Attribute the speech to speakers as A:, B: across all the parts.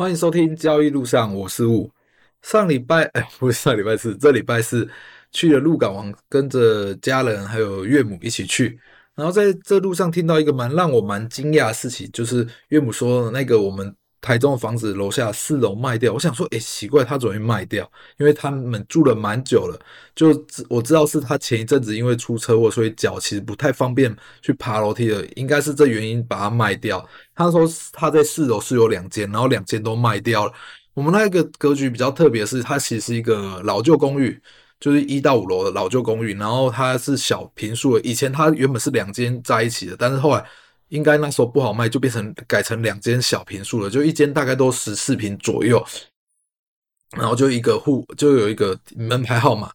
A: 欢迎收听交易路上，我是雾。上礼拜哎，不是上礼拜是，这礼拜是去了鹿港王，跟着家人还有岳母一起去。然后在这路上听到一个蛮让我蛮惊讶的事情，就是岳母说那个我们。台中的房子楼下四楼卖掉，我想说，诶，奇怪，他怎么会卖掉？因为他们住了蛮久了，就我知道是他前一阵子因为出车祸，所以脚其实不太方便去爬楼梯了，应该是这原因把它卖掉。他说他在四楼是有两间，然后两间都卖掉了。我们那个格局比较特别，是它其实是一个老旧公寓，就是一到五楼的老旧公寓，然后它是小平数的，以前它原本是两间在一起的，但是后来。应该那时候不好卖，就变成改成两间小平数了，就一间大概都十四平左右，然后就一个户就有一个门牌号码，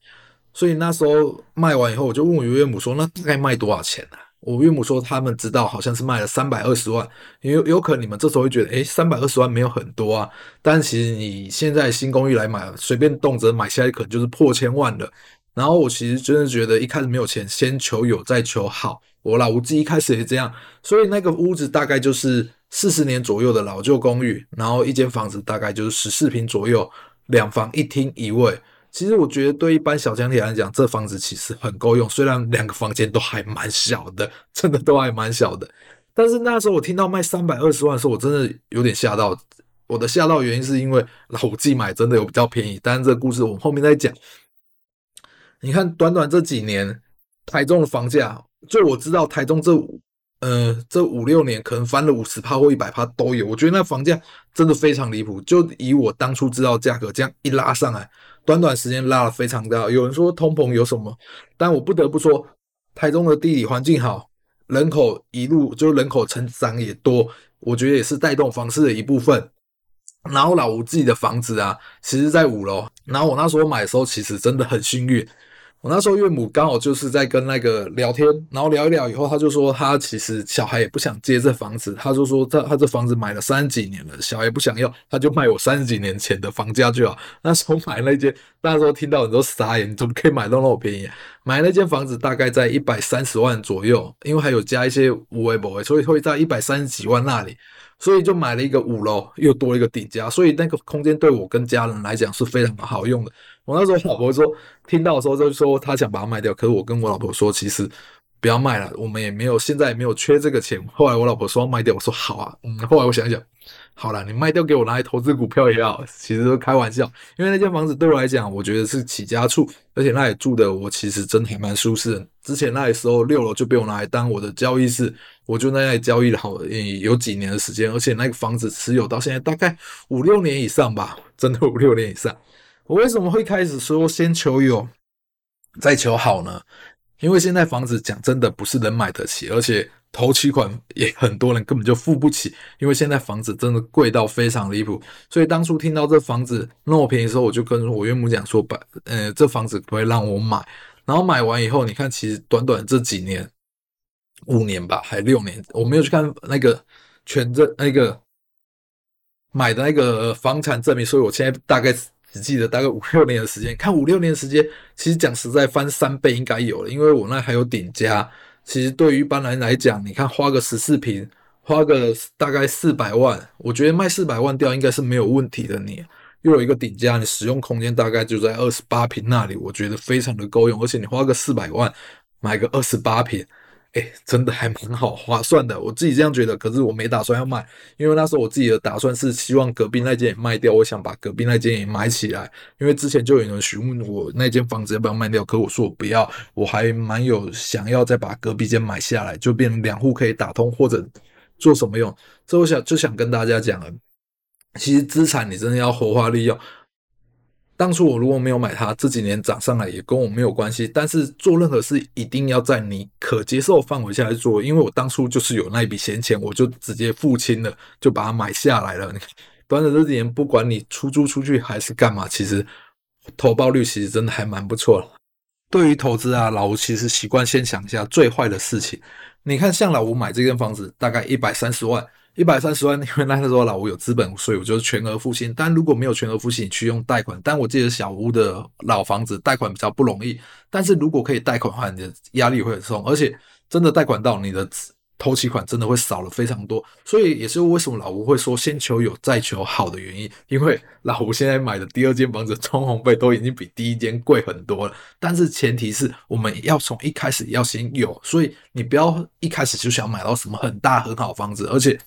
A: 所以那时候卖完以后，我就问我岳母说，那大概卖多少钱呢？我岳母说他们知道好像是卖了三百二十万，有有可能你们这时候会觉得，诶，三百二十万没有很多啊，但其实你现在新公寓来买，随便动辄买下来可能就是破千万的。然后我其实真的觉得一开始没有钱，先求有再求好。我老吴自己一开始也这样，所以那个屋子大概就是四十年左右的老旧公寓，然后一间房子大概就是十四平左右，两房一厅一卫。其实我觉得对一般小家庭来讲，这房子其实很够用。虽然两个房间都还蛮小的，真的都还蛮小的，但是那时候我听到卖三百二十万的时候，我真的有点吓到。我的吓到原因是因为老吴自己买真的有比较便宜，但是这个故事我们后面再讲。你看，短短这几年，台中的房价。就我知道，台中这五呃这五六年可能翻了五十趴或一百趴都有。我觉得那房价真的非常离谱。就以我当初知道价格这样一拉上来，短短时间拉了非常大。有人说通膨有什么？但我不得不说，台中的地理环境好，人口一路就人口成长也多，我觉得也是带动房市的一部分。然后老吴自己的房子啊，其实在五楼。然后我那时候买的时候，其实真的很幸运。我那时候岳母刚好就是在跟那个聊天，然后聊一聊以后，他就说他其实小孩也不想接这房子，他就说他他这房子买了三十几年了，小孩不想要，他就卖我三十几年前的房价就好。那时候买那间，那时候听到很多傻眼，怎么可以买到那么便宜？买那间房子大概在一百三十万左右，因为还有加一些五维博，所以会在一百三十几万那里。所以就买了一个五楼，又多一个顶加，所以那个空间对我跟家人来讲是非常好用的。我那时候老婆说，听到的时候就说她想把它卖掉，可是我跟我老婆说，其实不要卖了，我们也没有现在也没有缺这个钱。后来我老婆说要卖掉，我说好啊，嗯。后来我想一想。好了，你卖掉给我拿来投资股票也好，其实都开玩笑。因为那间房子对我来讲，我觉得是起家处，而且那里住的我其实真的还蛮舒适的。之前那里时候六楼就被我拿来当我的交易室，我就在那里交易了好有几年的时间，而且那个房子持有到现在大概五六年以上吧，真的五六年以上。我为什么会开始说先求有再求好呢？因为现在房子讲真的不是人买得起，而且。头期款也很多人根本就付不起，因为现在房子真的贵到非常离谱。所以当初听到这房子那么便宜的时候，我就跟我岳母讲说：“把呃这房子可以让我买。”然后买完以后，你看其实短短这几年，五年吧，还六年，我没有去看那个权证那个买的那个房产证明，所以我现在大概只记得大概五六年的时间。看五六年的时间，其实讲实在翻三倍应该有了，因为我那还有顶加。其实对于一般人来讲，你看花个十四坪，花个大概四百万，我觉得卖四百万掉应该是没有问题的。你又有一个顶加，你使用空间大概就在二十八坪那里，我觉得非常的够用。而且你花个四百万买个二十八坪。哎，真的还蛮好划算的，我自己这样觉得。可是我没打算要卖，因为那时候我自己的打算是希望隔壁那间也卖掉，我想把隔壁那间也买起来。因为之前就有人询问我那间房子要不要卖掉，可我说我不要，我还蛮有想要再把隔壁间买下来，就变成两户可以打通或者做什么用。所以我想就想跟大家讲了，其实资产你真的要活化利用。当初我如果没有买它，这几年涨上来也跟我没有关系。但是做任何事一定要在你可接受范围下来做，因为我当初就是有那一笔闲钱，我就直接付清了，就把它买下来了。你看，短短这几年，不管你出租出去还是干嘛，其实投报率其实真的还蛮不错了。对于投资啊，老吴其实习惯先想一下最坏的事情。你看，像老吴买这间房子，大概一百三十万。一百三十万，因为那时候老吴有资本，所以我就全额付清。但如果没有全额付清，你去用贷款。但我记得小屋的老房子贷款比较不容易。但是如果可以贷款的话，你的压力会很重，而且真的贷款到你的头期款真的会少了非常多，所以也是为什么老吴会说先求有再求好的原因。因为老吴现在买的第二间房子装潢费都已经比第一间贵很多了，但是前提是我们要从一开始要先有，所以你不要一开始就想买到什么很大很好房子，而且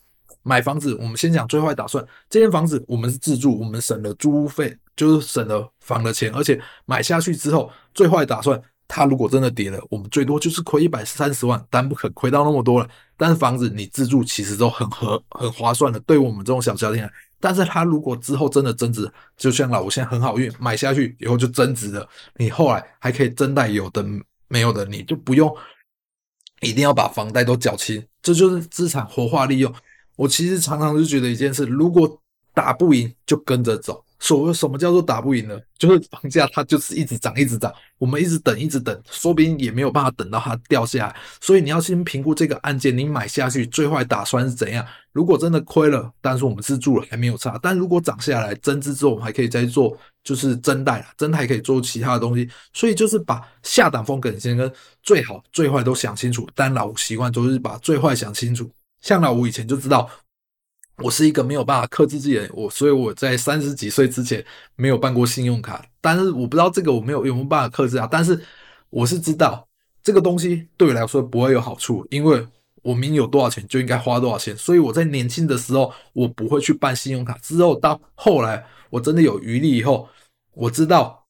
A: 买房子我们先讲最坏打算，这间房子我们是自住，我们省了租屋费，就是省了房的钱，而且买下去之后最坏打算。它如果真的跌了，我们最多就是亏一百三十万，但不可亏到那么多了。但是房子你自住其实都很合很划算的，对我们这种小家庭来。但是它如果之后真的增值，就像老吴现在很好运，买下去以后就增值了，你后来还可以增贷，有的没有的，你就不用一定要把房贷都缴清，这就是资产活化利用。我其实常常就觉得一件事，如果打不赢就跟着走。所谓什么叫做打不赢呢？就是房价它就是一直涨，一直涨，我们一直等，一直等，说不定也没有办法等到它掉下来。所以你要先评估这个案件，你买下去最坏打算是怎样？如果真的亏了，但是我们是住了还没有差。但如果涨下来增资之后，我们还可以再做，就是增贷了，增贷还可以做其他的东西。所以就是把下档风险先跟最好、最坏都想清楚。但老吴习惯就是把最坏想清楚。像老吴以前就知道。我是一个没有办法克制自己的人，我所以我在三十几岁之前没有办过信用卡，但是我不知道这个我没有有没有办法克制啊。但是我是知道这个东西对我来说不会有好处，因为我明有多少钱就应该花多少钱，所以我在年轻的时候我不会去办信用卡。之后到后来我真的有余力以后，我知道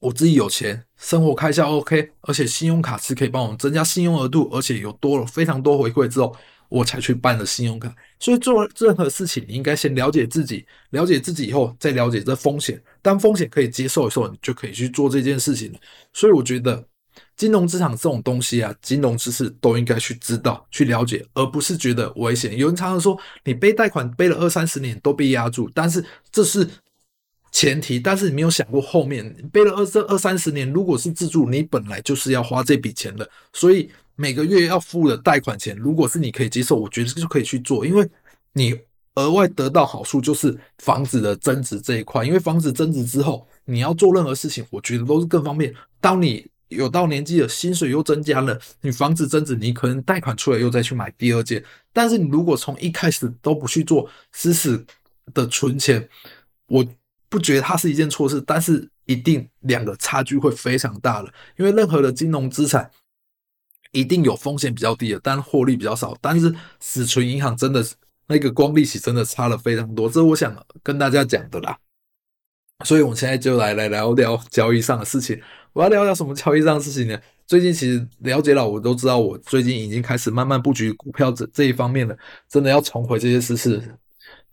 A: 我自己有钱，生活开销 OK，而且信用卡是可以帮我们增加信用额度，而且有多了非常多回馈之后。我才去办的信用卡，所以做任何事情，你应该先了解自己，了解自己以后再了解这风险。当风险可以接受的时候，你就可以去做这件事情了。所以我觉得金融资产这种东西啊，金融知识都应该去知道、去了解，而不是觉得危险。有人常常说，你背贷款背了二三十年都被压住，但是这是前提，但是你没有想过后面背了二这二三十年，如果是自住，你本来就是要花这笔钱的，所以。每个月要付的贷款钱，如果是你可以接受，我觉得就可以去做，因为你额外得到好处就是房子的增值这一块。因为房子增值之后，你要做任何事情，我觉得都是更方便。当你有到年纪了，薪水又增加了，你房子增值，你可能贷款出来又再去买第二间。但是你如果从一开始都不去做死死的存钱，我不觉得它是一件错事，但是一定两个差距会非常大了，因为任何的金融资产。一定有风险比较低的，但获利比较少。但是死存银行真的是那个光利息真的差了非常多，这我想跟大家讲的啦。所以，我们现在就来来聊聊交易上的事情。我要聊聊什么交易上的事情呢？最近其实了解了，我都知道，我最近已经开始慢慢布局股票这这一方面了。真的要重回这些事是，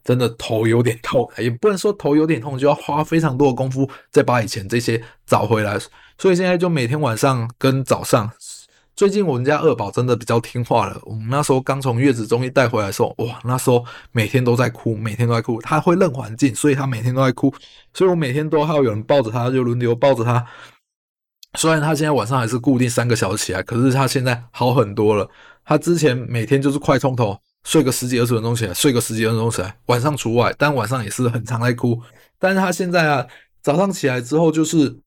A: 真的头有点痛，也不能说头有点痛，就要花非常多的功夫再把以前这些找回来。所以现在就每天晚上跟早上。最近我们家二宝真的比较听话了。我们那时候刚从月子中心带回来的时候，哇，那时候每天都在哭，每天都在哭。他会认环境，所以他每天都在哭。所以我每天都还要有人抱着他，就轮流抱着他。虽然他现在晚上还是固定三个小时起来，可是他现在好很多了。他之前每天就是快冲头，睡个十几二十分钟起来，睡个十几分钟起来，晚上除外，但晚上也是很常在哭。但是他现在啊，早上起来之后就是。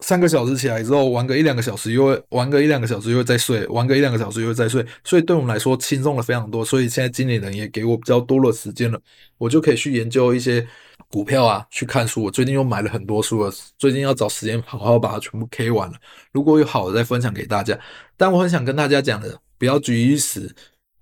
A: 三个小时起来之后，玩个一两个小时，又会玩个一两个小时，又会再睡，玩个一两个小时，又会再睡，所以对我们来说轻松了非常多。所以现在经理人也给我比较多的时间了，我就可以去研究一些股票啊，去看书。我最近又买了很多书了，最近要找时间好好把它全部 K 完了。如果有好的再分享给大家。但我很想跟大家讲的，不要局于一时。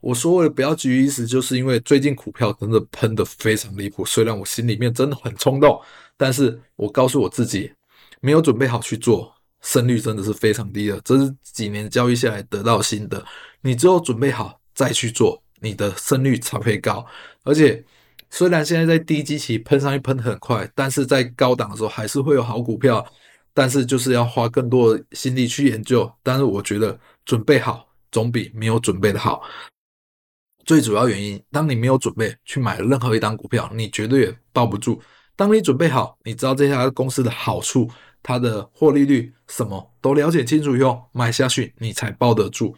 A: 我说为了不要急于一时，就是因为最近股票真的喷得非常离谱。虽然我心里面真的很冲动，但是我告诉我自己。没有准备好去做，胜率真的是非常低的。这是几年交易下来得到心得。你只有准备好再去做，你的胜率才会高。而且，虽然现在在低基期喷上去喷得很快，但是在高档的时候还是会有好股票。但是就是要花更多的心力去研究。但是我觉得准备好总比没有准备的好。最主要原因，当你没有准备去买任何一张股票，你绝对也抱不住。当你准备好，你知道这家公司的好处。它的获利率什么都了解清楚以后买下去，你才抱得住。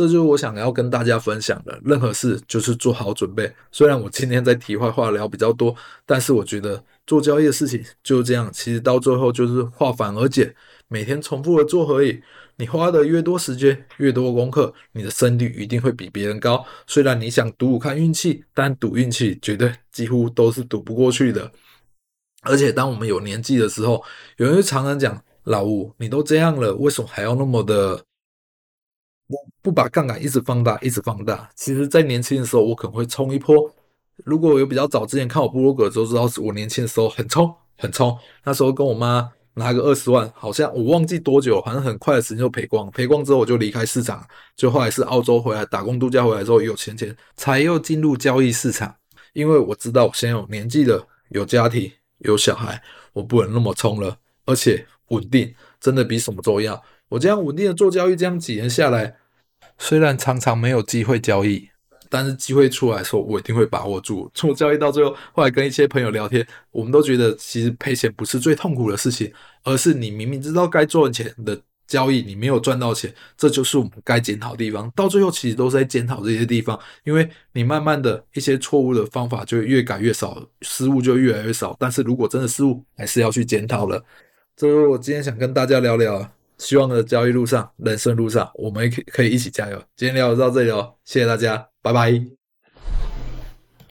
A: 这就是我想要跟大家分享的。任何事就是做好准备。虽然我今天在题外话聊比较多，但是我觉得做交易的事情就是这样。其实到最后就是化繁而简，每天重复的做而已。你花的越多时间，越多功课，你的胜率一定会比别人高。虽然你想赌看运气，但赌运气绝对几乎都是赌不过去的。而且当我们有年纪的时候，有人常常讲：“老吴，你都这样了，为什么还要那么的不把杠杆一直放大，一直放大？”其实，在年轻的时候，我可能会冲一波。如果有比较早之前看我部落格，都知道我年轻的时候很冲，很冲。那时候跟我妈。拿个二十万，好像我忘记多久，反正很快的时间就赔光。赔光之后，我就离开市场，就后来是澳洲回来打工度假回来之后有钱钱，才又进入交易市场。因为我知道我现在有年纪了，有家庭，有小孩，我不能那么冲了，而且稳定真的比什么都要。我这样稳定的做交易，这样几年下来，虽然常常没有机会交易。但是机会出来的时候，我一定会把握住。从交易到最后，后来跟一些朋友聊天，我们都觉得其实赔钱不是最痛苦的事情，而是你明明知道该赚钱的交易，你没有赚到钱，这就是我们该检讨的地方。到最后，其实都是在检讨这些地方，因为你慢慢的一些错误的方法就越改越少，失误就越来越少。但是如果真的失误，还是要去检讨了。这是我今天想跟大家聊聊，希望的交易路上、人生路上，我们可以可以一起加油。今天聊到这里哦，谢谢大家。拜拜。